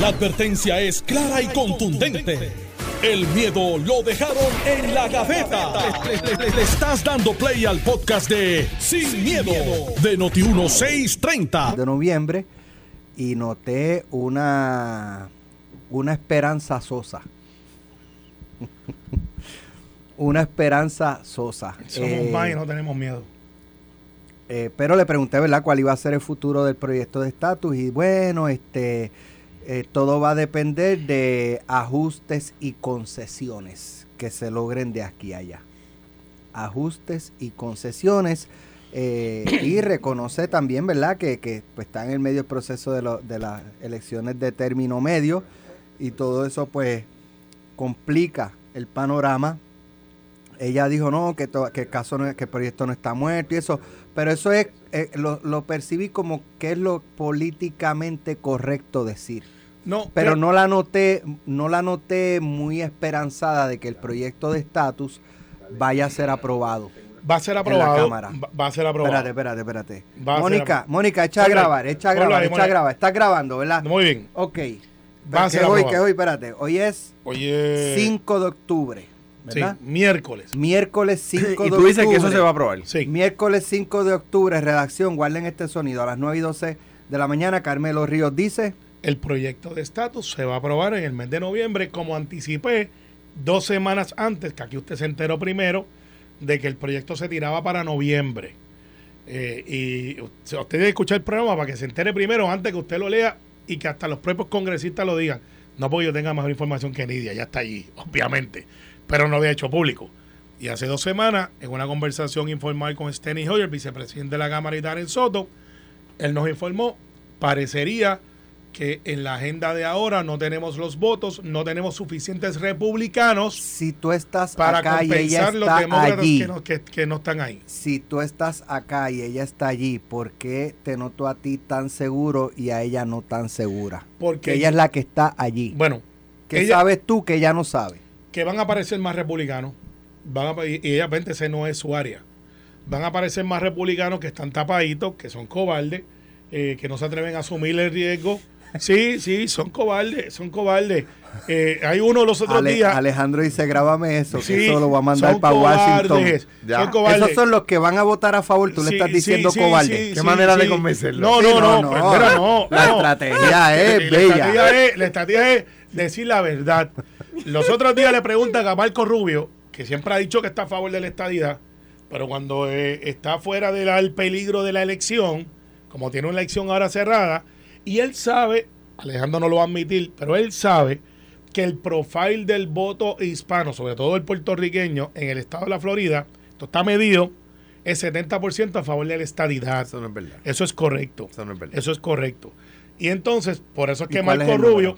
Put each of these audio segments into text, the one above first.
La advertencia es clara y contundente. El miedo lo dejaron en la gaveta. Le, le estás dando play al podcast de Sin, miedo, de Noti1630. de noviembre y noté una, una esperanza sosa. una esperanza sosa. Somos Eh, más y no tenemos miedo. eh, pero le pregunté, ¿verdad?, cuál iba a ser el futuro del proyecto de estatus. Y bueno, este eh, todo va a depender de ajustes y concesiones que se logren de aquí a allá. Ajustes y concesiones. eh, y reconoce también, ¿verdad?, que, que, pues, está en el medio proceso de, lo- de las elecciones de término medio. Y todo eso, pues, complica el panorama. Ella dijo, no, que, to- que el caso no que el proyecto no está muerto y eso. Pero eso es, eh, lo, lo percibí como que es lo políticamente correcto decir. No, Pero creo- no la noté, no la noté muy esperanzada de que el proyecto de estatus vaya a ser aprobado. va a ser la aprobado. Cámara. Va, a ser aprobado. Espérate, espérate, espérate. Va Mónica. Mónica, echa a grabar, echa a grabar, echa a grabar. Estás grabando, ¿verdad? Muy bien. Ok. Va a ¿Qué ser es hoy? aprobado. ¿Qué es hoy? Espérate. Hoy es Oye. 5 de octubre, Sí, ¿verdad? miércoles. Miércoles 5 de Y octubre. tú dices que eso se va a aprobar. Sí. Miércoles 5 de octubre, redacción, guarden este sonido. A las 9 y 12 de la mañana, Carmelo Ríos dice, El proyecto de estatus se va a aprobar en el mes de noviembre, como anticipé dos semanas antes, que aquí usted se enteró primero, de que el proyecto se tiraba para noviembre. Eh, y usted debe escuchar el programa para que se entere primero, antes que usted lo lea y que hasta los propios congresistas lo digan. No porque yo tenga mejor información que Nidia, ya está allí, obviamente, pero no lo había hecho público. Y hace dos semanas, en una conversación informal con Steny Hoyer, vicepresidente de la Cámara y Darren Soto, él nos informó, parecería que en la agenda de ahora no tenemos los votos, no tenemos suficientes republicanos si tú estás para acá y ella compensar los está demócratas allí, que no, que- que no están ahí. si tú estás acá y ella está allí, ¿por qué te noto a ti tan seguro y a ella no tan segura? Porque Que ella es la que está allí. Bueno, ¿Qué ella- sabes tú que ella no sabe? que van a aparecer más republicanos, van a, y ella, vente, ese no es su área. Van a aparecer más republicanos que están tapaditos, que son cobardes, eh, que no se atreven a asumir el riesgo. Sí, sí, son cobardes, son cobardes. Eh, hay uno los otros Ale- días. Alejandro dice, grábame eso, Sí, que eso lo va a mandar para Washington. Son cobardes. Esos son los que van a votar a favor, tú le estás diciendo sí, cobarde. sí, ¿Qué sí, manera de convencerlo? No, Sí, no, no, no, no. pero no. La no. estrategia es La bella. estrategia es- la estrategia es decir la verdad. Los otros días le preguntan a Marco Rubio, que siempre ha dicho que está a favor de la estadidad, pero cuando eh, está fuera del peligro de la elección, como tiene una elección ahora cerrada, y él sabe, Alejandro no lo va a admitir, pero él sabe que el profile del voto hispano, sobre todo el puertorriqueño, en el estado de la Florida, esto está medido, es 70% a favor de la estadidad. Eso no es verdad. Eso es correcto. Eso no es verdad. Eso es correcto. Y entonces, por eso es ¿Y que es Marco número?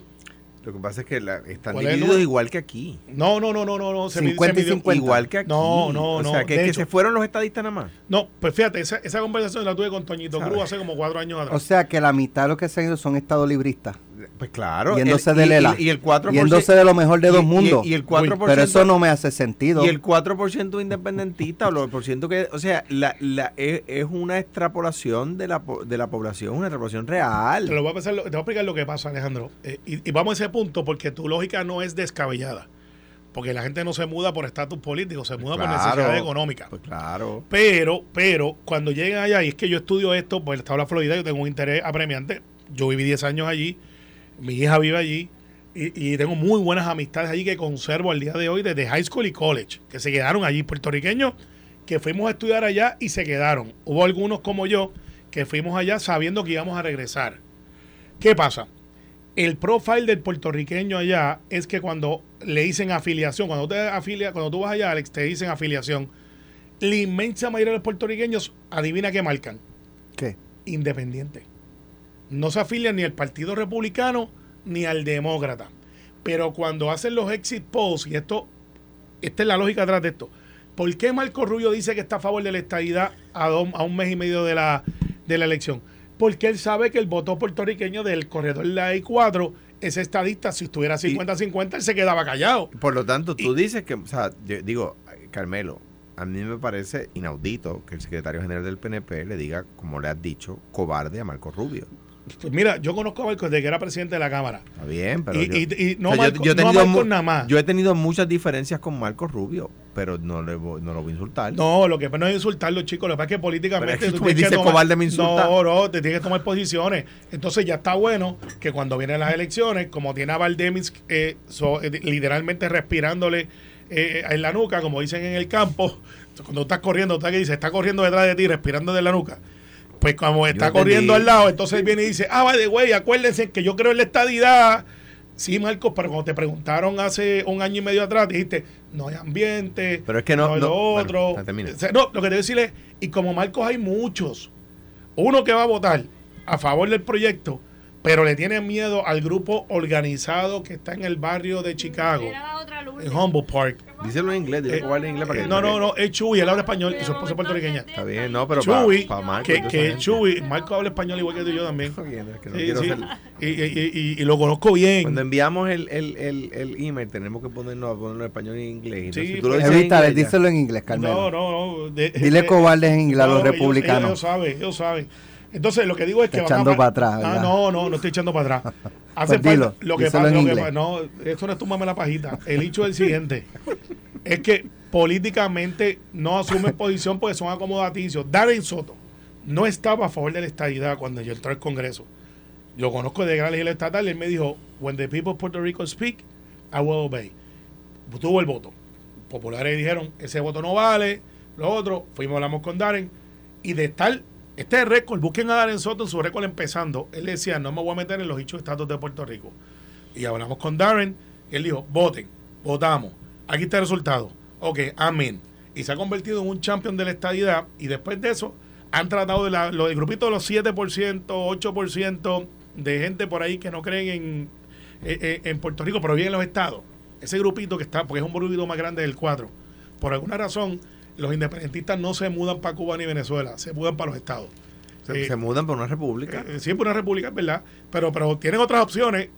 Lo que pasa es que la- están ¿Cuál es el divididos igual que aquí. No, no, no, no, no, no. Se mide- 50 y se midió- 50. Igual que aquí. No, no, O no. sea, que, que se fueron los estadistas nada más. No, pues fíjate, esa, esa conversación la tuve con Toñito. Cruz hace como cuatro años atrás. O sea que la mitad de los que se han ido son estadolibristas. Pues claro. Yéndose el- de y- Lela. Y, y el 4%. Yéndose de lo mejor de dos mundos. Y, el 4%. Pero eso no me hace sentido. Y el 4% independentista, o lo por ciento que, o sea, la, la, es, es una extrapolación de la, de la población, una extrapolación te, lo real. voy a pasar- te voy a explicar lo que pasa, Alejandro. Eh, y, y vamos a ese punto porque tu lógica no es descabellada. Porque la gente no se muda por estatus político, se muda por necesidad económica. Pues claro. Pero, pero, cuando llegan allá, y es que yo estudio esto, pues el estado de la Florida, yo tengo un interés apremiante. Yo viví 10 años allí, mi hija vive allí, y, y tengo muy buenas amistades allí que conservo al día de hoy desde high school y college, que se quedaron allí, puertorriqueños, que fuimos a estudiar allá y se quedaron. Hubo algunos como yo que fuimos allá sabiendo que íbamos a regresar. ¿Qué pasa? El profile del puertorriqueño allá es que cuando le dicen afiliación, cuando te afilia, cuando tú vas allá, Alex, te dicen afiliación, la inmensa mayoría de los puertorriqueños, adivina qué marcan, ¿Qué? independiente. No se afilian ni al Partido Republicano ni al Demócrata. Pero cuando hacen los exit polls, y esto, esta es la lógica atrás de esto, ¿por qué Marco Rubio dice que está a favor de la estadidad a, a un mes y medio de la, de la elección? Porque él sabe que el voto puertorriqueño del corredor de la I4, ese estadista, si estuviera 50-50, él se quedaba callado. Por lo tanto, tú dices que, o sea, yo digo, Carmelo, a mí me parece inaudito que el secretario general del PNP le diga, como le has dicho, cobarde a Marco Rubio. Pues mira, yo conozco a Marcos desde que era presidente de la Cámara. Está bien, pero Y, yo, y- y no, o sea, Marcos, yo no a Marcos nada más. yo he tenido muchas diferencias con Marcos Rubio, pero no, le voy- no lo voy a insultar. No, lo que no es insultarlo, chicos. Lo que pasa es que políticamente. Es que tú tú me tienes que dices tomar- cobarde, me insultas. No, no, te tienes que tomar posiciones. Entonces ya está bueno que cuando vienen las elecciones, como tiene a Valdemis eh, so- eh, literalmente respirándole eh, en la nuca, como dicen en el campo, cuando estás corriendo, está que dice, está corriendo detrás de ti, respirando de la nuca. Pues como está corriendo al lado, entonces viene y dice, ah, vale, güey, acuérdense que yo creo en la estadidad. Sí, Marcos, pero cuando te preguntaron hace un año y medio atrás, dijiste, no hay ambiente, Pero es que no- hay no- lo bueno, otro. ya termina. O sea, no, lo que te voy a decir es, y como Marcos hay muchos, uno que va a votar a favor del proyecto, pero le tiene miedo al grupo organizado que está en el barrio de Chicago, en Humboldt Park. Díselo en inglés, dile Eh, cobarde en inglés para Eh, que no, no, no, es Chuy, él habla español y su esposa es puertorriqueña. Está bien, no, pero para Chuy, Marcos. que, yo que sé. Chuy, Marco habla español igual que tú y yo también. Es que no Sí, quiero sí. ser- Y, y- y- y lo conozco bien. Cuando enviamos el, el, el, el email tenemos que ponernos a ponerlo en español y en inglés. Sí, si tú lo pues- en inglés, díselo en inglés, No, Carmelo. no, no. de- Dile de- cobardes en inglés a los No, ellos- republicanos. Ellos, saben, ellos saben. Entonces, lo que digo es que Está echando para atrás, Ah, no, no, no estoy echando para atrás. Hace Pues falta- dilo, lo que pasa, lo que no, esto no es tumbarme la pajita. El hecho es el siguiente. es que políticamente no asumen posición porque son acomodaticios. Darren Soto no estaba a favor de la estadidad cuando yo entré al Congreso. Yo conozco de gran legislador estatal y él me dijo, when the people of Puerto Rico speak, I will obey. Tuvo el voto. Populares dijeron, ese voto no vale, lo otro, fuimos, hablamos con Darren, y de estar, este récord, busquen a Darren Soto en su récord empezando, él decía, no me voy a meter en los hechos estatus de Puerto Rico. Y hablamos con Darren, y él dijo, voten, votamos, aquí está el resultado. Ok, amén. Y se ha convertido en un champion de la estadidad, y después de eso, han tratado de la, lo, el grupito de los 7%, 8% de gente por ahí que no creen en, eh, eh, en Puerto Rico, pero bien en los estados. Ese grupito que está, porque es un grupito más grande del 4. Por alguna razón, los independentistas no se mudan para Cuba ni Venezuela, se mudan para los estados. Se, Eh, se mudan por una república. eh, siempre una república, es verdad, pero, pero tienen otras opciones,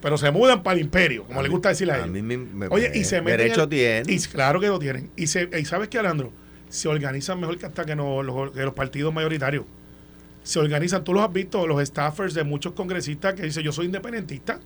pero se mudan para el imperio, como A mí- gusta decirle a, a ellos. mí me- me- Oye, y se meten Derecho tienen. Y claro que lo tienen. Y, se, y sabes que, Alejandro, se organizan mejor que hasta que, no, los, que los partidos mayoritarios. Se organizan, tú los has visto, los staffers de muchos congresistas que dicen yo soy independentista.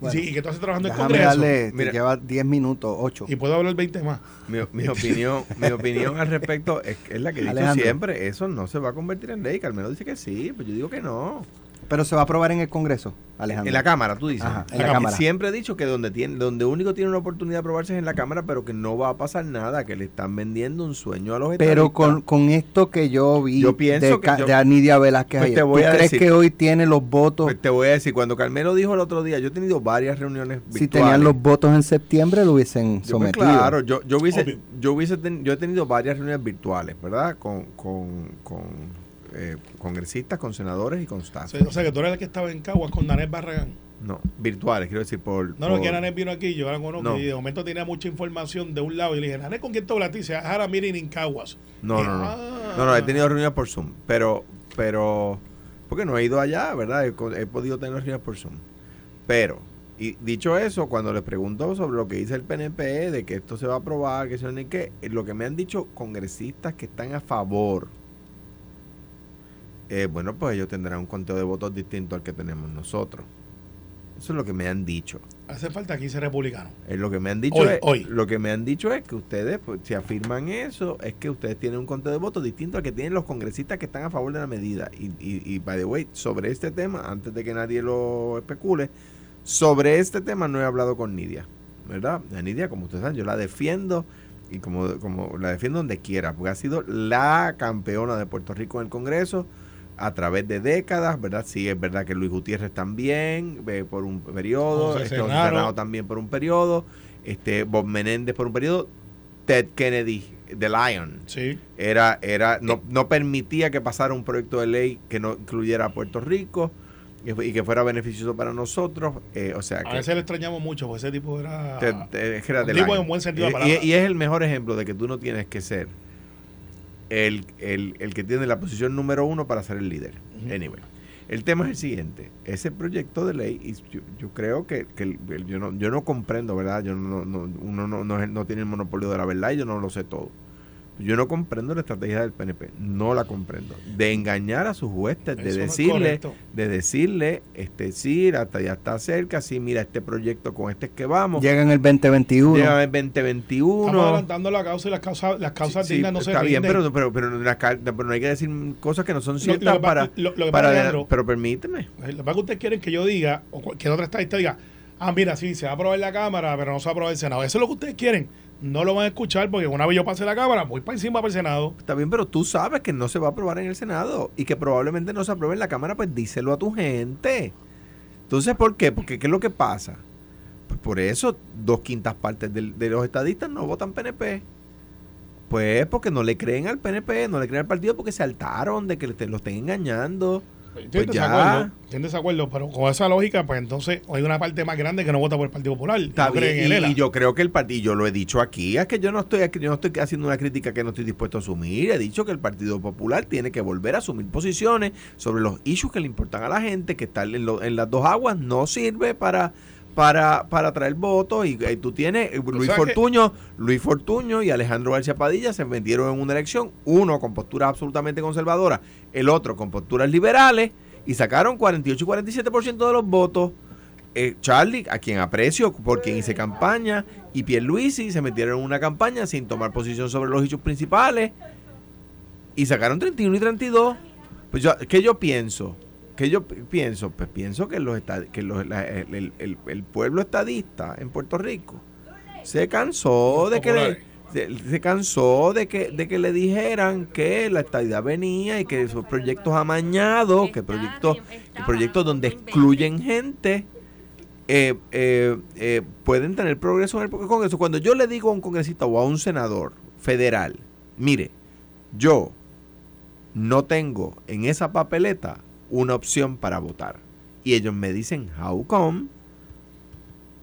Y Bueno, sí, y que tú haces trabajando en Congreso. darle, Mira. lleva 10 minutos, 8. Y puedo hablar 20 más. Mi, mi opinión, mi opinión al respecto es, es la que he dicho Alejandro. siempre. Eso no se va a convertir en ley. Carmelo dice que sí, pues yo digo que no. Pero se va a aprobar en el Congreso, Alejandro. En la Cámara, tú dices. Ajá, en la Y Cámara. Siempre he dicho que donde tiene, donde único tiene una oportunidad de aprobarse es en la Cámara, pero que no va a pasar nada, que le están vendiendo un sueño a los Pero con, con esto que yo vi Yo pienso de, que yo- de Anidia Velázquez Pues ayer, ¿tú crees decir- que hoy tiene los votos? Pues te voy a decir, cuando Carmelo dijo el otro día, yo he tenido varias reuniones si virtuales. tenían los votos en septiembre, lo hubiesen Yo, pues, sometido. claro, yo, yo hubiese, Obvio. yo hubiese ten- yo he tenido varias reuniones virtuales, ¿verdad? Con, con, con eh, congresistas, con senadores y con O staff. sea, o sea, que tú eres el que estaba en Caguas con Danés Barragán. No, virtuales, quiero decir, por... No, no, por- que Nanés vino aquí, yo la conozco No. y de momento tenía mucha información de un lado y le dije, Nanés, ¿con quién te hablaste? Y dice, ahora miren en Caguas. No, no, no. ah. No, no, he tenido reuniones por Zoom, pero, pero, porque no he ido allá, ¿verdad? He, podido tener reuniones por Zoom. Pero, y dicho eso, cuando les pregunto sobre lo que dice el PNP, de que esto se va a aprobar, que eso ni qué, lo que me han dicho congresistas que están a favor, eh, bueno, pues ellos tendrán un conteo de votos distinto al que tenemos nosotros. Eso es lo que me han dicho. Hace falta 15 republicanos. Eh, lo que me han dicho Hoy, es, hoy. lo que me han dicho es que ustedes, pues, si afirman eso, es que ustedes tienen un conteo de votos distinto al que tienen los congresistas que están a favor de la medida. Y, y, y by the way, sobre este tema, antes de que nadie lo especule, sobre este tema no he hablado con Nidia, ¿verdad? A Nidia, como ustedes saben, yo la defiendo y como, como la defiendo donde quiera, porque ha sido la campeona de Puerto Rico en el Congreso a través de décadas, ¿verdad? Sí, es verdad que Luis Gutiérrez también, eh, por un periodo, José este, también por un periodo, este Bob Menéndez por un periodo, Ted Kennedy, The Lion, Sí. era, era, no, no permitía que pasara un proyecto de ley que no incluyera a Puerto Rico y, que fuera beneficioso para nosotros, eh, o sea A que veces le extrañamos mucho, porque ese tipo era... Ted- es que era un tipo en buen sentido de Y- la y, y es el mejor ejemplo de que tú no tienes que ser el, el, el que tiene la posición número uno para ser el líder. Anyway, el tema es el siguiente. Ese proyecto de ley, y yo, yo creo que, que yo, no, yo no comprendo, ¿verdad? Yo no, no- uno no, no tiene el monopolio de la verdad y yo no lo sé todo. Yo no comprendo la estrategia del PNP, no la comprendo. De engañar a sus huestes, de Eso decirle, de decirle, este sí, hasta ya está cerca, sí, mira este proyecto con este es que vamos. Llega en el 2021. Llega el Estamos 2021. adelantando la causa y las causas, las causas Sí, dignas no se está bien, pero, pero, pero, la pero no hay que decir cosas que no son ciertas lo para, lo- lo que para pero permíteme. Lo que pasa es que ustedes quieren que yo diga, o cualquier otra estadista diga, ah, mira, sí, se va a aprobar la Cámara, pero no se va a aprobar el Senado. Eso es lo que ustedes quieren. No lo van a escuchar porque una vez yo pase la Cámara, voy para encima para el Senado. Está bien, pero tú sabes que no se va a aprobar en el Senado y que probablemente no se apruebe en la Cámara, pues díselo a tu gente. Entonces, ¿por qué? Porque ¿qué es lo que pasa? Pues por eso dos quintas partes del- de, los estadistas no votan PNP. Pues porque no le creen al PNP, no le creen al partido porque se saltaron de que le- lo estén engañando. Estoy en Pues ya. desacuerdo, estoy en desacuerdo, pero con esa lógica, pues entonces hay una parte más grande que no vota por el Partido Popular. Está no creen bien, en y, yo creo que el partido, yo lo he dicho aquí, es que yo no estoy yo no estoy haciendo una crítica que no estoy dispuesto a asumir. He dicho que el Partido Popular tiene que volver a asumir posiciones sobre los issues que le importan a la gente, que estar en, lo- en las dos aguas no sirve para para, para traer votos y, y tú tienes eh, Luis Fortuño, Luis Fortuño y Alejandro García Padilla se metieron en una elección, uno con posturas absolutamente conservadoras, el otro con posturas liberales y sacaron 48 y 47% de los votos. Eh, Charlie, a quien aprecio por quien hice campaña, y Pierluisi se metieron en una campaña sin tomar posición sobre los hechos principales y sacaron 31 y 32. Pues yo, ¿qué yo pienso? ¿Qué yo pi- pienso? Pues pienso que, los que los- la- el, el- el- el pueblo estadista en Puerto Rico se cansó de que le, se, se cansó de que, de que le dijeran que la estadidad venía y que esos proyectos amañados, que proyectos, que proyectos donde excluyen gente, eh, eh, eh, pueden tener progreso en el Congreso. Cuando yo le digo a un congresista o a un senador federal, mire, yo no tengo en esa papeleta una opción para votar. Y ellos me dicen, how come?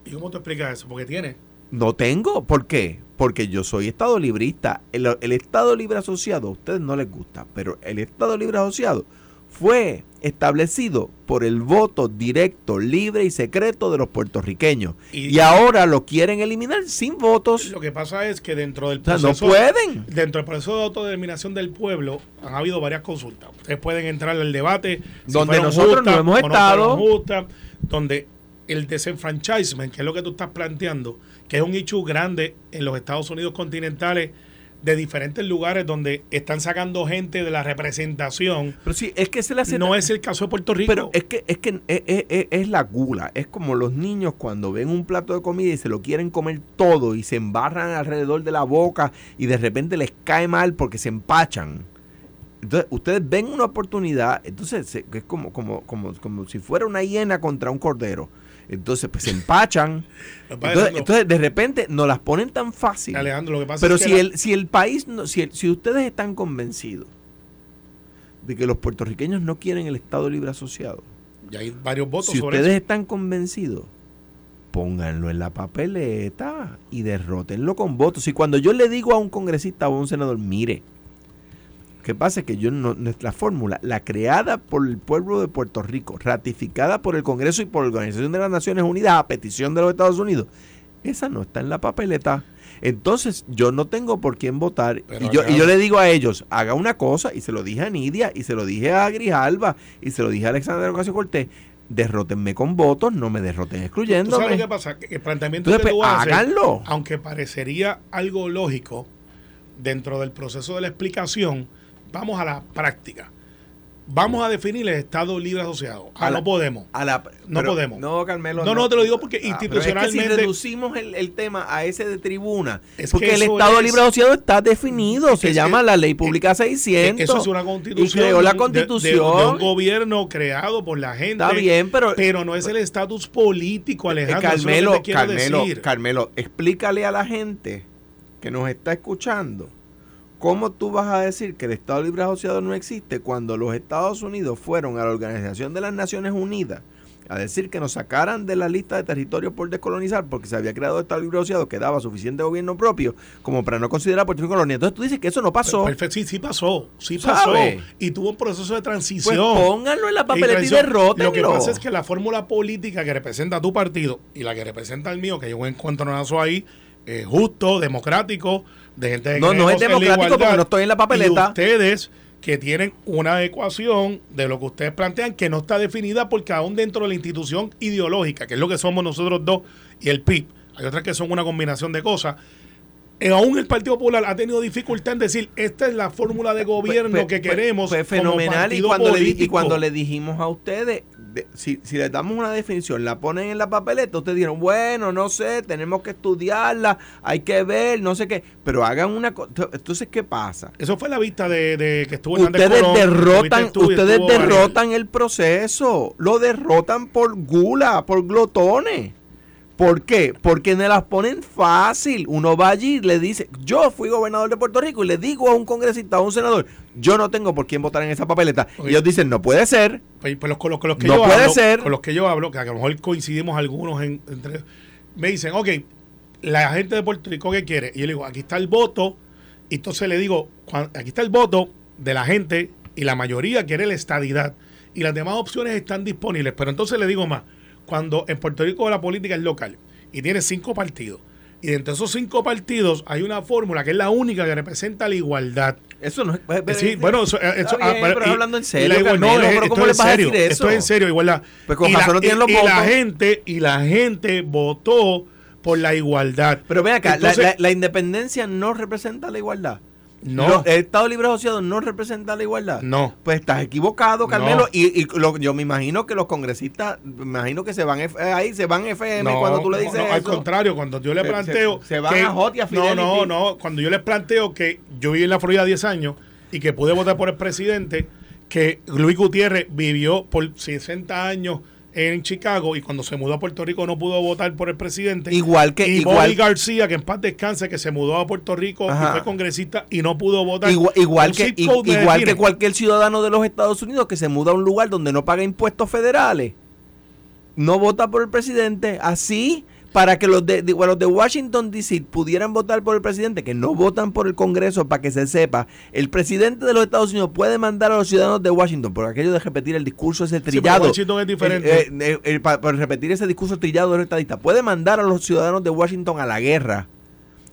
¿Y cómo te explicas eso? Porque tiene. No tengo. ¿Por qué? Porque yo soy Estado librista. El, el Estado libre asociado a ustedes no les gusta, pero el Estado libre asociado fue establecido por el voto directo, libre y secreto de los puertorriqueños. Y- Y, ahora lo quieren eliminar sin votos. Lo que pasa es que dentro del O sea, no proceso. pueden. Dentro del proceso de autodeterminación del pueblo han habido varias consultas. Ustedes pueden entrar al debate Donde nosotros no hemos no estado. justas, donde el desenfranchisement, que es lo que tú estás planteando, que es un issue grande en los Estados Unidos continentales de diferentes lugares donde están sacando gente de la representación. Pero sí, es que se le hace No es el caso de Puerto Rico. Pero es que, es, que es, es- es- es la gula. Es como los niños cuando ven un plato de comida y se lo quieren comer todo y se embarran alrededor de la boca y de repente les cae mal porque se empachan. Entonces, ustedes ven una oportunidad, entonces es como, como, como, como si fuera una hiena contra un cordero. Entonces, pues se empachan. Entonces, de repente, nos las ponen tan fácil. Alejandro, lo que pasa Pero es que si la- el, si el país, no, si, el- si ustedes están convencidos de que los puertorriqueños no quieren el Estado Libre Asociado, ya hay varios votos si sobre ustedes eso. estan convencidos, pónganlo en la papeleta y derrótenlo con votos. Y cuando yo le digo a un congresista o a un senador, mire, ¿qué pasa? Es que yo no, nuestra fórmula, la creada por el pueblo de Puerto Rico, ratificada por el Congreso y por la Organización de las Naciones Unidas a petición de los Estados Unidos, esa no está en la papeleta. Entonces, yo no tengo por quién votar. Pero y, yo, y yo le digo a ellos, haga una cosa, y se lo dije a Nidia, y se lo dije a Grijalba, y se lo dije a Alexander Ocasio Cortés, derrótenme con votos, no me derroten ¿Tú excluyéndome. sabes que pasa? Que el planteamiento Entonces, que tú pues, haces, háganlo. aunque parecería algo lógico, dentro del proceso de la explicación, vamos a la práctica. Vamos a definir el Estado Libre Asociado. Ah, A la- no podemos. A la- No podemos. No, Carmelo. No, no, te lo digo porque pero institucionalmente- es que si reducimos el, el tema a ese de tribuna, Es porque que el Estado es- Libre Asociado está definido, se llama la Ley Pública 600. Eso es una constitución. Y creó la de- constitución. De, de un gobierno creado por la gente. Está bien, pero- Pero no es el estatus político, Eh, Alejandro. es lo que Carmelo, Carmelo, decir. Carmelo, explícale a la gente que nos está escuchando cómo tú vas a decir que el Estado Libre Asociado no existe cuando los Estados Unidos fueron a la Organización de las Naciones Unidas a decir que nos sacaran de la lista de territorios por descolonizar porque se había creado el Estado Libre Asociado que daba suficiente gobierno propio como para no considerar a Puerto Rico colonia. Entonces tú dices que eso no pasó. Perfecto, sí, sí pasó. Sí pasó. ¿Sabe? Y tuvo un proceso de Pues transición. pónganlo en la papeleta y derrótenlo. Lo que pasa es que la fórmula política que representa a tu partido y la que representa el mío, que yo encuentro ahí, eh, justo, democrático, de gente que No, no es democrático porque no estoy en la Y papeleta. ustedes que tienen una ecuación de lo que ustedes plantean que no está definida porque aún dentro de la institución ideológica, que es lo que somos nosotros dos y el PIB, hay otras que son una combinación de cosas. Eh, aún el Partido Popular ha tenido dificultad en decir esta es la fórmula de gobierno Pues- que queremos. pues como fenomenal. Y cuando, le, y cuando le dijimos a ustedes, de- si, si les damos una definición, la ponen en la papeleta, ustedes dijeron, bueno, no sé, tenemos que estudiarla, hay que ver, no sé qué. Pero hagan una cosa. Entonces, ¿qué pasa? Eso fue la vista de, de que estuvo Ustedes Colón, derrotan, ustedes derrotan el proceso, lo derrotan por gula, por glotones. ¿Por qué? Porque me las ponen fácil. Uno va allí y le dice, yo fui gobernador de Puerto Rico y le digo a un congresista, a un senador, yo no tengo por quién votar en esa papeleta. Y ellos dicen, no puede ser. Pues, pues los, con los, con los que No yo puede hablo, ser. Con los que yo hablo, que a lo mejor coincidimos algunos en, entre. Me dicen, ok, la gente de Puerto Rico, ¿qué quiere? Y yo le digo, aquí está el voto. Y entonces le digo, aquí está el voto de la gente y la mayoría quiere la estadidad. Y las demás opciones están disponibles. Pero entonces le digo más, cuando en Puerto Rico la política es local y tiene cinco partidos. Y dentro de esos cinco partidos hay una fórmula que es la única que representa la igualdad. Eso no es... Sí, bueno, eso, eh, eso- bien, pero y- hablando en serio, la igual- no, Carmelo, es- pero esto ¿cómo es les vas a serio, decir Esto eso? es en serio, igualdad. Pues con y la, no tienen los y la gente y la gente votó por la igualdad. Pero ven acá, la- Entonces, la, la independencia no representa la igualdad. No. Los- el Estado Libre Asociado no representa la igualdad. No. Pues estás equivocado, Carmelo. No. Y, y lo- yo me imagino que los congresistas, me imagino que se van F- eh, ahí, se van FM no, cuando tú le no, dices no, al eso. contrario, cuando yo le Se- planteo. se- se van que- a Hot y a No, Fidelity. no, no. Cuando yo les planteo que yo viví en la Florida 10 años y que pude votar por el presidente, que Luis Gutiérrez vivió por 60 años en Chicago y cuando se mudó a Puerto Rico no pudo votar por el presidente. Igual que- y igual- Bobby García, que en paz descanse, que se mudó a Puerto Rico Ajá. y fue congresista y no pudo votar. Igual, que, igual que cualquier ciudadano de los Estados Unidos que se muda a un lugar donde no paga impuestos federales, no vota por el presidente. Así, para que los de, de- los de Washington DC pudieran votar por el presidente, que no votan por el Congreso, para que se sepa, el presidente de los Estados Unidos puede mandar a los ciudadanos de Washington, por aquello de repetir el discurso ese trillado. Washington es diferente. Eh, eh, eh, pa- por repetir ese discurso trillado de los estadistas, puede mandar a los ciudadanos de Washington a la guerra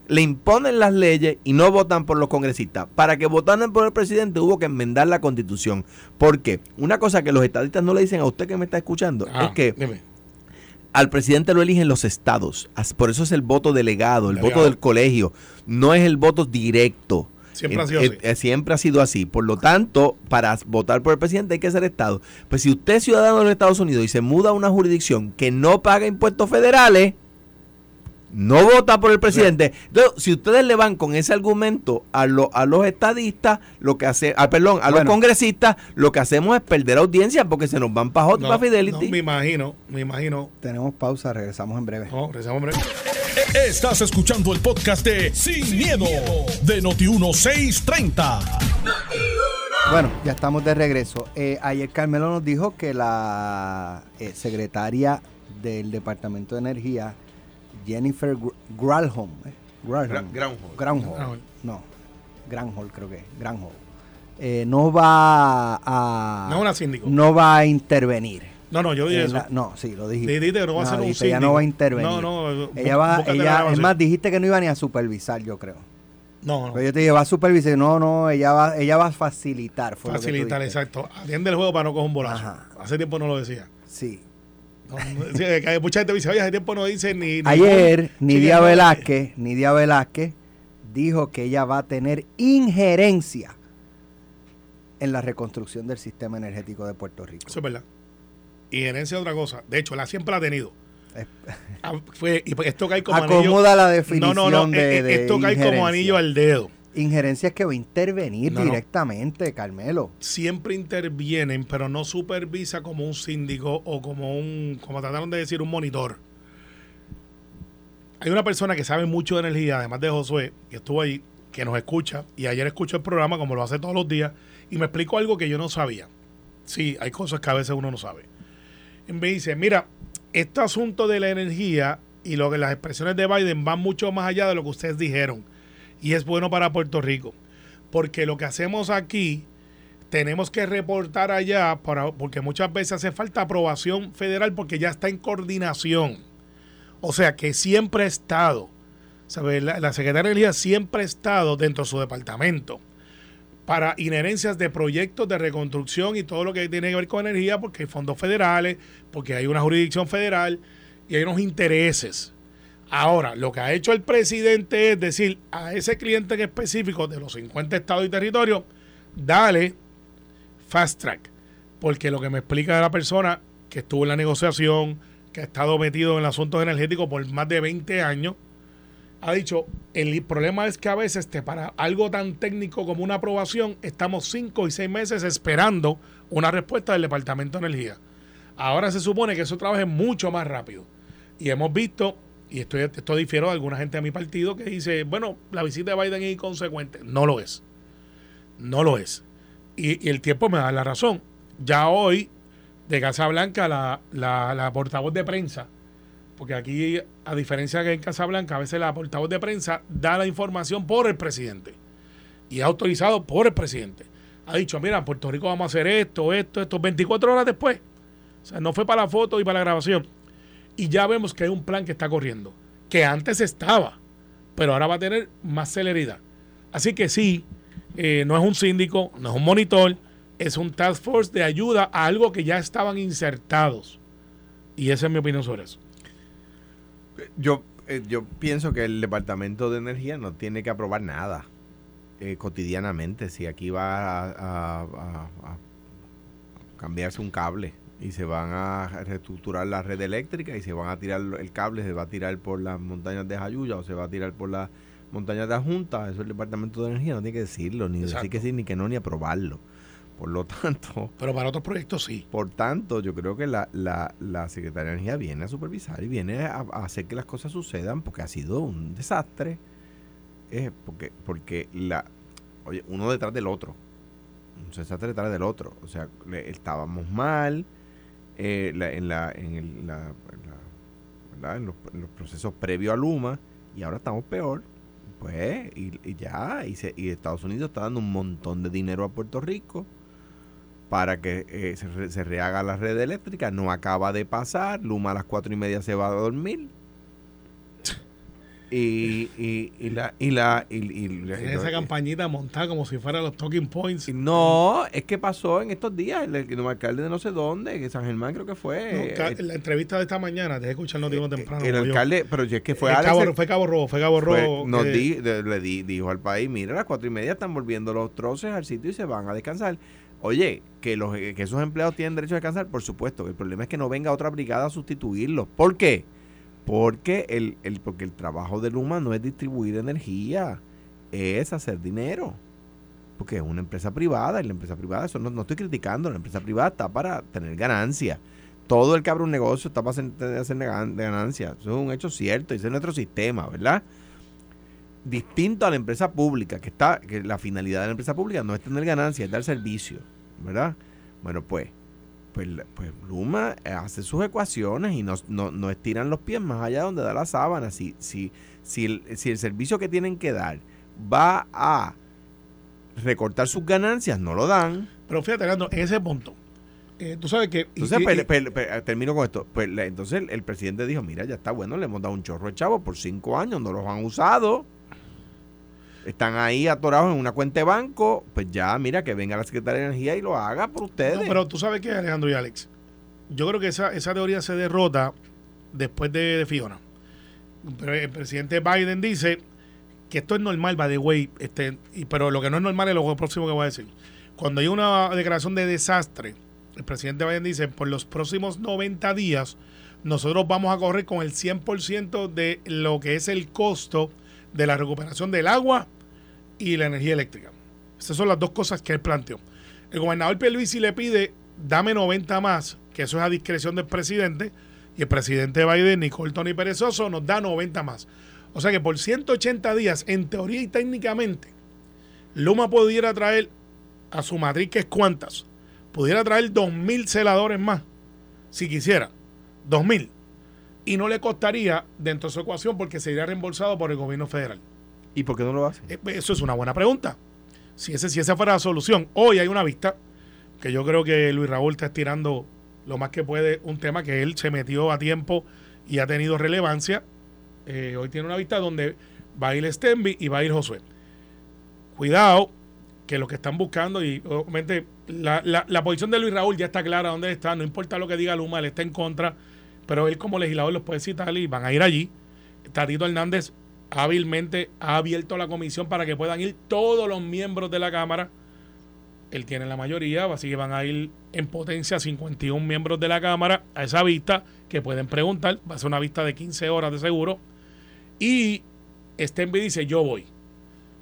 le imponen las leyes y no votan por los congresistas. Para que votaran por el presidente hubo que enmendar la constitución. Porque una cosa que los estadistas no le dicen a usted que me está escuchando Ah, es que dime. Al presidente lo eligen los estados. Por eso es el voto delegado, el Delegado. voto del colegio. No es el voto directo. Siempre ha sido eh, así. eh, siempre ha sido así. Por lo tanto, para votar por el presidente hay que ser Estado. Pues si usted es ciudadano de los Estados Unidos y se muda a una jurisdicción que no paga impuestos federales, no vota por el presidente. Entonces, si ustedes le van con ese argumento a, lo- a los estadistas, lo que hace, ah, perdón, a Bueno. los congresistas, lo que hacemos es perder audiencia porque se nos van para Hot y No, para Fidelity. no, me imagino, me imagino. Tenemos pausa, regresamos en breve. No, regresamos, hombre. Estás escuchando el podcast de Sin, miedo, de Noti1630. Bueno, ya estamos de regreso. Eh, ayer Carmelo nos dijo que la eh, secretaria del Departamento de Energía, Jennifer Gr- Granholm, eh, Granholm, Gra- no, Granholm creo que, Granholm, eh, no va a, No es una síndico. no va a intervenir. No, no, yo dije eso. la- no, sí, lo dijiste. Dijiste que no va a ser un dijiste, Ella síndico. no va a intervenir. No, no, ella va, ella, es más, dijiste que no iba ni a supervisar, yo creo. No, no. Pero yo te dije, va a supervisar. No, no, ella va, ella va a facilitar. Fue Facilitar, exacto. Atiende el juego para no coger un bolazo. Ajá. Hace tiempo no lo decía. Sí. Sí, mucha gente dice, oye, hace tiempo no dice ni. ni Ayer, Nidia sí, Velázquez, Nidia Velázquez dijo que ella va a tener injerencia en la reconstrucción del sistema energético de Puerto Rico. Eso es verdad. Y herencia es otra cosa. De hecho, la siempre la ha tenido. Ah, Fue, pues esto cae como anillo. Acomoda la definición No, no, no. de, de esto cae como injerencia. anillo al dedo. Injerencia es que va a intervenir No, no. directamente, Carmelo. Siempre intervienen, pero no supervisa como un síndico o como un, como trataron de decir, un monitor. Hay una persona que sabe mucho de energía, además de Josué, que estuvo ahí, que nos escucha, y ayer escuchó el programa como lo hace todos los días, y me explicó algo que yo no sabía. Sí, hay cosas que a veces uno no sabe. Y me dice, mira, este asunto de la energía y lo que las expresiones de Biden van mucho más allá de lo que ustedes dijeron. Y es bueno para Puerto Rico. Porque lo que hacemos aquí, tenemos que reportar allá, para, porque muchas veces hace falta aprobación federal porque ya está en coordinación. O sea que siempre ha estado. ¿Sabe? La, la Secretaría de Energía siempre ha estado dentro de su departamento para inherencias de proyectos de reconstrucción y todo lo que tiene que ver con energía, porque hay fondos federales, porque hay una jurisdicción federal y hay unos intereses. Ahora, lo que ha hecho el presidente es decir a ese cliente en específico de los 50 estados y territorios, dale fast track. Porque lo que me explica la persona que estuvo en la negociación, que ha estado metido en asuntos energéticos por más de 20 años, ha dicho, el problema es que a veces para algo tan técnico como una aprobación, estamos 5 y 6 meses esperando una respuesta del Departamento de Energía. Ahora se supone que eso trabaje mucho más rápido. Y hemos visto, y estoy, esto difiero de alguna gente de mi partido que dice, bueno, la visita de Biden es inconsecuente. No lo es. No lo es. Y, el tiempo me da la razón. Ya hoy, de Casa Blanca, la, la, la portavoz de prensa, porque aquí, a diferencia que en Casablanca, a veces la portavoz de prensa da la información por el presidente y es autorizado por el presidente. Ha dicho, mira, en Puerto Rico vamos a hacer esto, esto, esto, 24 horas después. O sea, no fue para la foto y para la grabación. Y ya vemos que hay un plan que está corriendo, que antes estaba, pero ahora va a tener más celeridad. Así que sí, eh, no es un síndico, no es un monitor, es un task force de ayuda a algo que ya estaban insertados. Y esa es mi opinión sobre eso. Yo, eh, yo pienso que el Departamento de Energía no tiene que aprobar nada eh, cotidianamente. Si aquí va a, cambiarse un cable y se van a reestructurar la red eléctrica y se van a tirar el cable, se va a tirar por las montañas de Jayuya o se va a tirar por las montañas de Junta, eso el Departamento de Energía no tiene que decirlo, ni decir que sí, ni que no, ni aprobarlo. Por lo tanto, Pero para otros proyectos sí. por tanto, yo creo que la, la, la Secretaría de Energía viene a supervisar y viene a, a hacer que las cosas sucedan porque ha sido un desastre. Eh, porque porque la oye, uno detrás del otro. Un desastre detrás del otro. O sea, le- estábamos mal eh, la- en, la, en, el- la- en los, procesos previos a Luma y ahora estamos peor. Pues, y, ya, y, se- y Estados Unidos está dando un montón de dinero a Puerto Rico para que eh, se, se rehaga la red eléctrica. No acaba de pasar. Luma a las cuatro y media se va a dormir. Y, y, y la y la y, y- Tiene esa campañita montada como si fuera los talking points. no es que pasó en estos días el, el alcalde de no sé dónde que San Germán creo que fue No, eh, la entrevista de esta mañana, dejé escuchar el noticiero temprano. el como yo. alcalde pero es que fue Eh, Alex Cabo, el- fue Cabo Rojo, fue Cabo Rojo. nos di- le di- dijo al país mira a las cuatro y media están volviendo los troces al sitio y se van a descansar Oye, que, los, que esos empleados tienen derecho a descansar, por supuesto. El problema es que no venga otra brigada a sustituirlos. ¿Por qué? Porque el, el, porque el trabajo de Luma no es distribuir energía, es hacer dinero. Porque es una empresa privada y la empresa privada, eso no, no estoy criticando, la empresa privada está para tener ganancia. Todo el que abre un negocio está para hacer, hacer ganancia. Eso es un hecho cierto ese es nuestro sistema, ¿verdad? Distinto a la empresa pública, que está, que la finalidad de la empresa pública no es tener ganancia, es dar servicio, ¿verdad? Bueno, pues, pues, pues Luma hace sus ecuaciones y no, no, no estiran los pies más allá donde da la sábana. Si, si, si, el, si el servicio que tienen que dar va a recortar sus ganancias, no lo dan. Pero fíjate, Leandro, en ese punto, eh, tú sabes que. Entonces, y- pues, pues, pues, termino con esto. Pues, entonces el, el presidente dijo, mira, ya está bueno, le hemos dado un chorro de chavos por cinco años, no los han usado. Están ahí atorados en una cuenta de banco, pues ya, mira, que venga la Secretaría de Energía y lo haga por ustedes. No, pero tú sabes que, Alejandro y Alex, yo creo que esa, esa teoría se derrota después de, de Fiona. Pero el presidente Biden dice que esto es normal, by the way, este, y, pero lo que no es normal es lo próximo que voy a decir. Cuando hay una declaración de desastre, el presidente Biden dice, por los próximos 90 días, nosotros vamos a correr con el 100% de lo que es el costo de la recuperación del agua y la energía eléctrica. Esas son las dos cosas que él planteó. El gobernador Pierluisi le pide, dame 90 más, que eso es a discreción del presidente, y el presidente Biden, Nicole Tony Perezoso, nos da 90 más. O sea que por 180 días, en teoría y técnicamente, Luma pudiera traer a su matriz, que es cuántas, pudiera traer 2.000 celadores más, si quisiera, 2.000. Y no le costaría dentro de su ecuación porque sería reembolsado por el gobierno federal. ¿Y por qué no lo hace? Eh, Eso es una buena pregunta. Si, ese, si esa fuera la solución, hoy hay una vista que yo creo que Luis Raúl está estirando lo más que puede un tema que él se metió a tiempo y ha tenido relevancia. Eh, hoy tiene una vista donde va a ir Stenby y va a ir Josué. Cuidado, que lo que están buscando, y obviamente la, la, la posición de Luis Raúl ya está clara dónde está, no importa lo que diga Luma, él está en contra, pero él como legislador los puede citar y van a ir allí. Tatito Hernández hábilmente ha abierto la comisión para que puedan ir todos los miembros de la Cámara. Él tiene la mayoría, así que van a ir en potencia 51 miembros de la Cámara a esa vista que pueden preguntar. Va a ser una vista de 15 horas de seguro. Y Stenby dice, yo voy.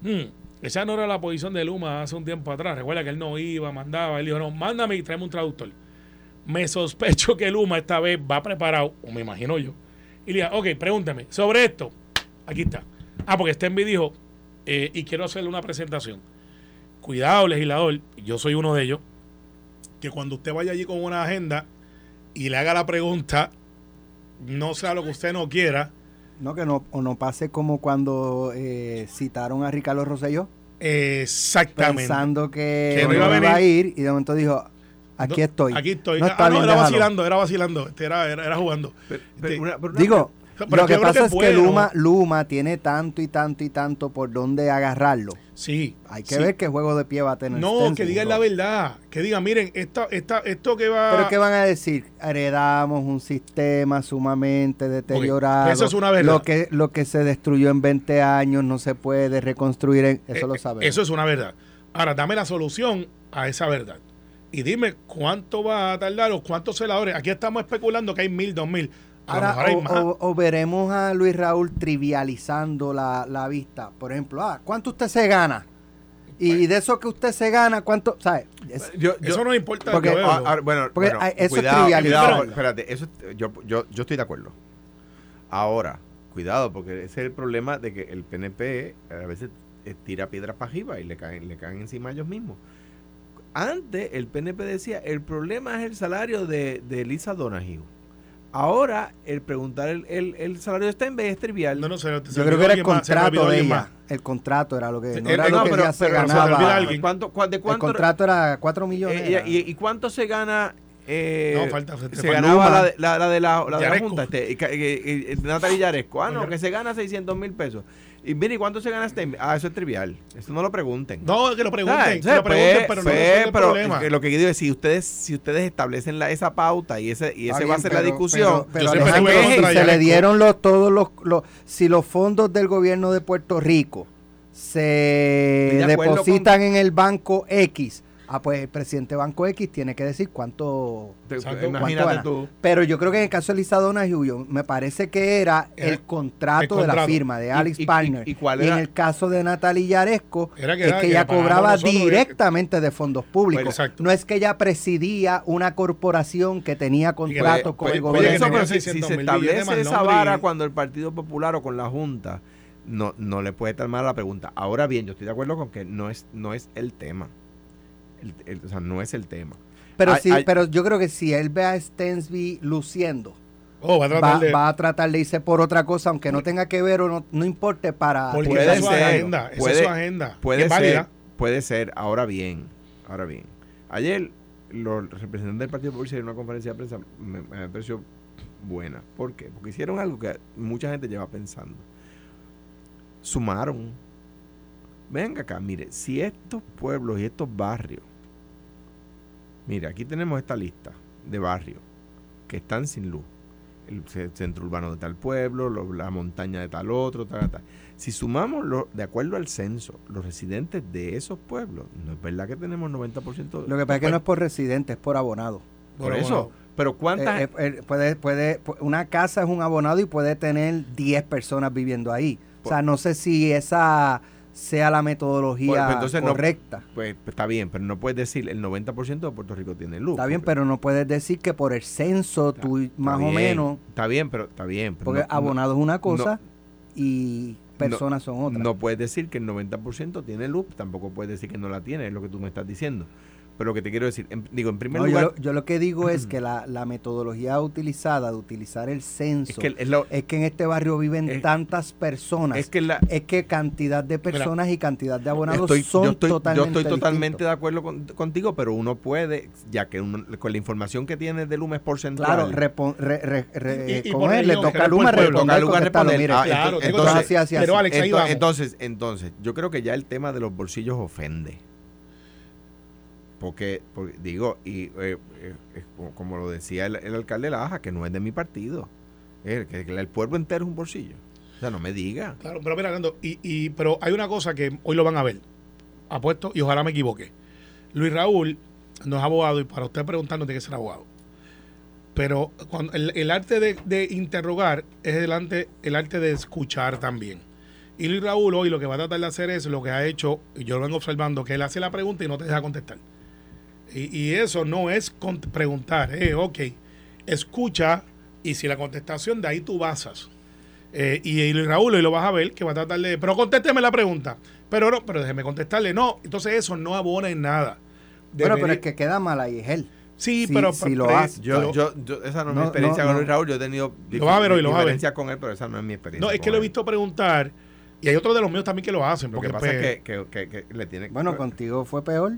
Hmm, esa no era la posición de Luma hace un tiempo atrás. Recuerda que él no iba, mandaba. Él dijo, no, mándame y tráeme un traductor. Me sospecho que Luma esta vez va preparado, o me imagino yo. Y le diga, ok, pregúnteme, sobre esto, aquí está. Ah, porque Stenby dijo, eh, y quiero hacerle una presentación. Cuidado, legislador, yo soy uno de ellos, que cuando usted vaya allí con una agenda y le haga la pregunta, no sea lo que usted no quiera. No, que no, o no pase como cuando eh, citaron a Ricardo Rosselló. Exactamente. Pensando que, Que no iba a iba, a ir y de momento dijo, aquí No, estoy. Aquí estoy. No, ah, no, bien, era déjalo. vacilando, era vacilando. Este era, era, era jugando. Pero- pero Este, una- pero una- Digo, Pero lo que pasa que es que. Luma, Luma tiene tanto y tanto y tanto por dónde agarrarlo. Sí. Hay que sí. ver qué juego de pie va a tener. No, Stenson. que digan la verdad. Que digan, miren, esta, esta, esto que va. Pero ¿qué van a decir? Heredamos un sistema sumamente deteriorado. eso es una verdad. Lo que, lo que se destruyó en 20 años no se puede reconstruir. En, eso Eh, lo eh, sabemos. Eso es una verdad. Ahora, dame la solución a esa verdad. Y dime cuánto va a tardar o cuántos celadores. Aquí estamos especulando que hay mil, dos mil. A lo Ahora, mejor hay o, más. o- o veremos a Luis Raúl trivializando la, la vista. Por ejemplo, ah, ¿cuánto usted se gana? Y de eso que usted se gana, ¿cuánto? ¿Sabes? Es- yo- yo- eso no importa. porque- yo veo. Ah, ah, bueno, Porque bueno, eso es cuidado, espérate, eso, es- yo, yo, yo estoy de acuerdo. Ahora, cuidado, porque ese es el problema de que el PNP a veces eh, tira piedras para arriba y le caen, le caen encima a ellos mismos. Antes el PNP decía, el problema es el salario de, de Lisa Donahue. Ahora, el preguntar el, el, el salario de Steinbeck es trivial. no, no, se, se yo creo que era el contrato de ella. El contrato era lo que. No Eh, era eh, lo no, que pero- ella se pero se le ganaba. ¿Cuánto, cuán- ¿De el cuánto? contrato era 4 millones. Eh, era. y cuánto se gana? Eh, No, falta- se falta ganaba la de la, la de la, la de la Yaresco. Junta, este, y eh, eh, Natalia Yaresco. Ah, no, que se gana 600 mil pesos. Y mire, ¿y cuánto se gana este? Ah, eso es trivial. Eso no lo pregunten. No, que lo pregunten, Ah, que entonces, lo pregunten, pues, pero no pues, el pero problema. que lo que digo es si ustedes si ustedes establecen la, esa pauta y ese y ese va a ser la discusión. pero- si se le dieron los, todos los, los- Si los fondos del gobierno de Puerto Rico se de depositan en el banco X, ah, pues el presidente Banco X tiene que decir cuánto. Te- Exacto. imagínate ¿Cuánto tú. Pero yo creo que en el caso de Lisa Donahue, yo- me parece que era el contrato, el de la contrato. firma de Y- Alex y- y- y cuál en era? el caso de Natalia Yaresco, Era que es era- que que ella cobraba directamente de fondos públicos. Pues, exacto. no es que ella presidía una corporación que tenía contratos con Pues- el pues gobierno. eso, pero si, si 600 se establece esa y- vara cuando el Partido Popular o con la Junta, no, no le puede estar mal la pregunta. Ahora bien, yo estoy de acuerdo con que no es, no es el tema. El- el- o sea, no es el tema. Pero Hay- sí, hay- pero yo creo que si él ve a Stensby luciendo, Oh, va a tratar va, de. va a tratar de irse por otra cosa, aunque no tenga que ver o no, no importe para... porque puede esa es su ser, agenda. Esa puede- es su agenda. Puede ser, puede ser. Ahora bien, ahora bien. Ayer los representantes del Partido Popular hicieron una conferencia de prensa, me, me pareció buena. ¿Por qué? Porque hicieron algo que mucha gente lleva pensando. Sumaron. Venga acá, mire, si estos pueblos y estos barrios, mire, aquí tenemos esta lista de barrios que están sin luz. El ce- centro urbano de tal pueblo, lo- la montaña de tal otro, tal, tal. Si sumamos, lo, de acuerdo al censo, los residentes de esos pueblos, no es verdad que tenemos 90% de... Lo que pasa es que no es por residente, es por abonado. por eso. Pero ¿cuántas... Eh, eh, eh, puede, puede, pu- una casa es un abonado y puede tener 10 personas viviendo ahí. O sea, no sé si esa sea la metodología Pues, pues, entonces correcta. pues, pues, está bien, pero no puedes decir el 90% de Puerto Rico tiene luz. Está bien, porque- pero no puedes decir que por el censo Está- tú está más o menos, Está bien, pero está bien. pero porque no- no- abonado es una cosa y personas son otras. No puedes decir que el 90% tiene luz, tampoco puedes decir que no la tiene, es lo que tú me estás diciendo. Pero lo que te quiero decir, en- digo, en primer No, yo, lugar, lo, yo lo que digo es que la, la metodología utilizada de utilizar el censo es que, es lo- es que en este barrio viven es- tantas personas. es que la, es que cantidad de personas y cantidad de abonados Estoy- son yo estoy, yo totalmente estoy totalmente distintos. de acuerdo con- contigo, pero uno puede, ya que uno- con la información que tiene de Luma es porcentual. Claro, repon- re- re- re- Y- y ¿cómo por es? le toca a Luma responder, Toca responder. Ah, Claro, entonces, así, así, pero así. Alex, ahí Ento- vamos. entonces, entonces, yo creo que ya el tema de los bolsillos ofende. Porque, porque digo, y eh, eh, como- lo decía el, el alcalde Laja, que no es de mi partido. Eh, que, el pueblo entero es un bolsillo. O sea, no me diga. Claro, pero mira, Nando, y, y, pero hay una cosa que hoy lo van a ver. Apuesto, y ojalá me equivoque. Luis Raúl no es abogado, y para usted preguntar no tiene que ser abogado. Pero cuando el, el arte de, de interrogar es el el arte de escuchar también. Y Luis Raúl hoy lo que va a tratar de hacer es lo que ha hecho, y yo lo vengo observando, que él hace la pregunta y no te deja contestar. Y, y eso no es preguntar, eh, ok, escucha y si la contestación de ahí tú basas. Eh, y, y Luis Raúl hoy lo vas a ver que va a tratar de, pero contésteme la pregunta. Pero no, pero déjeme contestarle, no. Entonces eso no abona en nada. Bueno, pero el que queda mal ahí es él. Sí, pero... si lo hace. Yo, yo, yo, esa no es mi experiencia no, con. Luis Raúl. Yo he tenido Lo a ver hoy, lo a ver. con él, pero esa no es mi experiencia. No, es que lo he visto preguntar y hay otros de los míos también que lo hacen. Lo Porque que pasa pues, es que, que, que- que le tiene Bueno, contigo fue peor.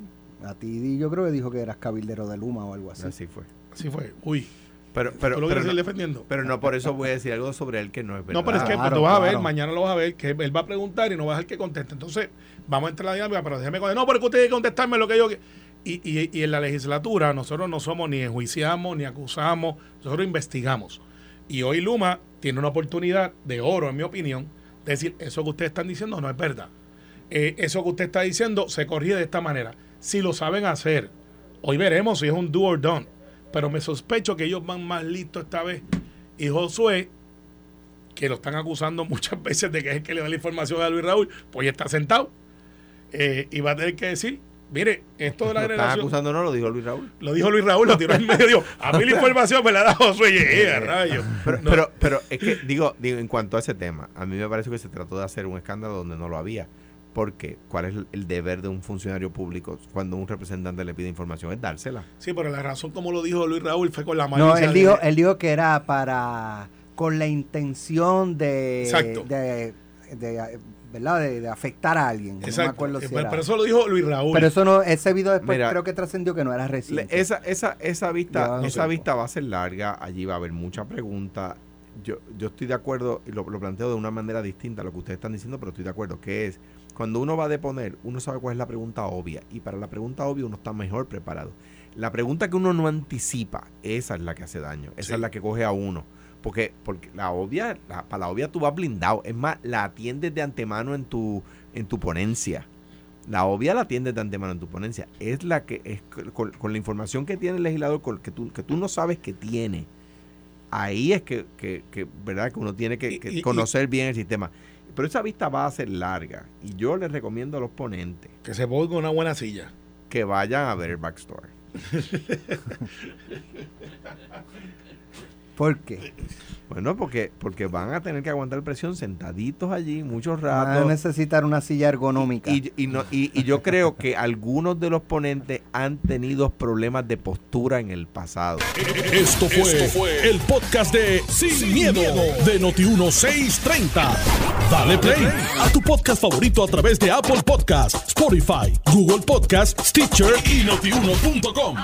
A ti yo creo que dijo que eras cabildero de Luma o algo así. Así fue. así fue. Uy, Pero, pero, ¿tú lo pero, quieres no, ir defendiendo? pero no por eso voy a decir algo sobre él que no es verdad. No, pero es que Claro, pues, tú vas a ver, mañana lo vas a ver, que él va a preguntar y no va a dejar que conteste. Entonces, vamos a entrar en la dinámica, pero déjeme contestar. No, porque usted tiene que contestarme lo que yo... Y, y, y en la legislatura nosotros no somos ni enjuiciamos, ni acusamos, nosotros investigamos. Y hoy Luma tiene una oportunidad de oro, en mi opinión, de decir, eso que ustedes están diciendo no es verdad. Eh, eso que usted está diciendo se corrige de esta manera. Si lo saben hacer, hoy veremos si es un do or done. Pero me sospecho que ellos van más listos esta vez. Y Josué, que lo están acusando muchas veces de que es el que le da la información a Luis Raúl, pues ya está sentado. Eh, y va a tener que decir, mire, esto de la generación... acusando, no lo dijo Luis Raúl. Lo dijo Luis Raúl, lo tiró en medio. A mí la información me la da Josué eh. Pero, No. pero, pero es que, digo, digo, en cuanto a ese tema, a mí me parece que se trató de hacer un escándalo donde no lo había. Porque, ¿cuál es el- deber de un funcionario público cuando un representante le pide información? Es dársela. Sí, pero la razón como lo dijo Luis Raúl fue con la mano. No, él dijo, él dijo que era para con la intención de, Exacto. de, de, ¿verdad? De, de afectar a alguien. No me Exacto. acuerdo si Eh, pero, era. pero eso lo dijo Luis Raúl. Pero eso no, ese video después Mira, creo que trascendió que no era reciente. esa, esa, esa vista, esa vista va a ser larga, allí va a haber mucha pregunta. Yo, yo estoy de acuerdo, y lo, lo planteo de una manera distinta a lo que ustedes están diciendo, pero estoy de acuerdo, que es, cuando uno va a deponer, uno sabe cuál es la pregunta obvia, y para la pregunta obvia uno está mejor preparado. La pregunta que uno no anticipa, esa es la que hace daño, esa Sí. es la que coge a uno. Porque, porque la obvia, la- para la obvia tú vas blindado. Es más, la atiendes de antemano en tu, en tu ponencia. La obvia la atiendes de antemano en tu ponencia. Es la que es con, con la información que tiene el legislador, con, que, tú, que tú no sabes que tiene. Ahí es que, que, que, ¿verdad? que uno tiene que, Y- que y- conocer bien el sistema. Pero esa vista va a ser larga. Y yo les recomiendo a los ponentes Que se ponga una buena silla. que vayan a ver el backstory. ¿Por qué? Bueno, porque, porque van a tener que aguantar presión sentaditos allí muchos Van a ratos. necesitar una silla ergonómica. Y, y no- y- y yo creo que algunos de los ponentes han tenido problemas de postura en el pasado. Esto fue, el podcast de Sin, miedo, de Noti1630. Dale play a tu podcast favorito a través de Apple Podcasts, Spotify, Google Podcasts, Stitcher y notiuno.com.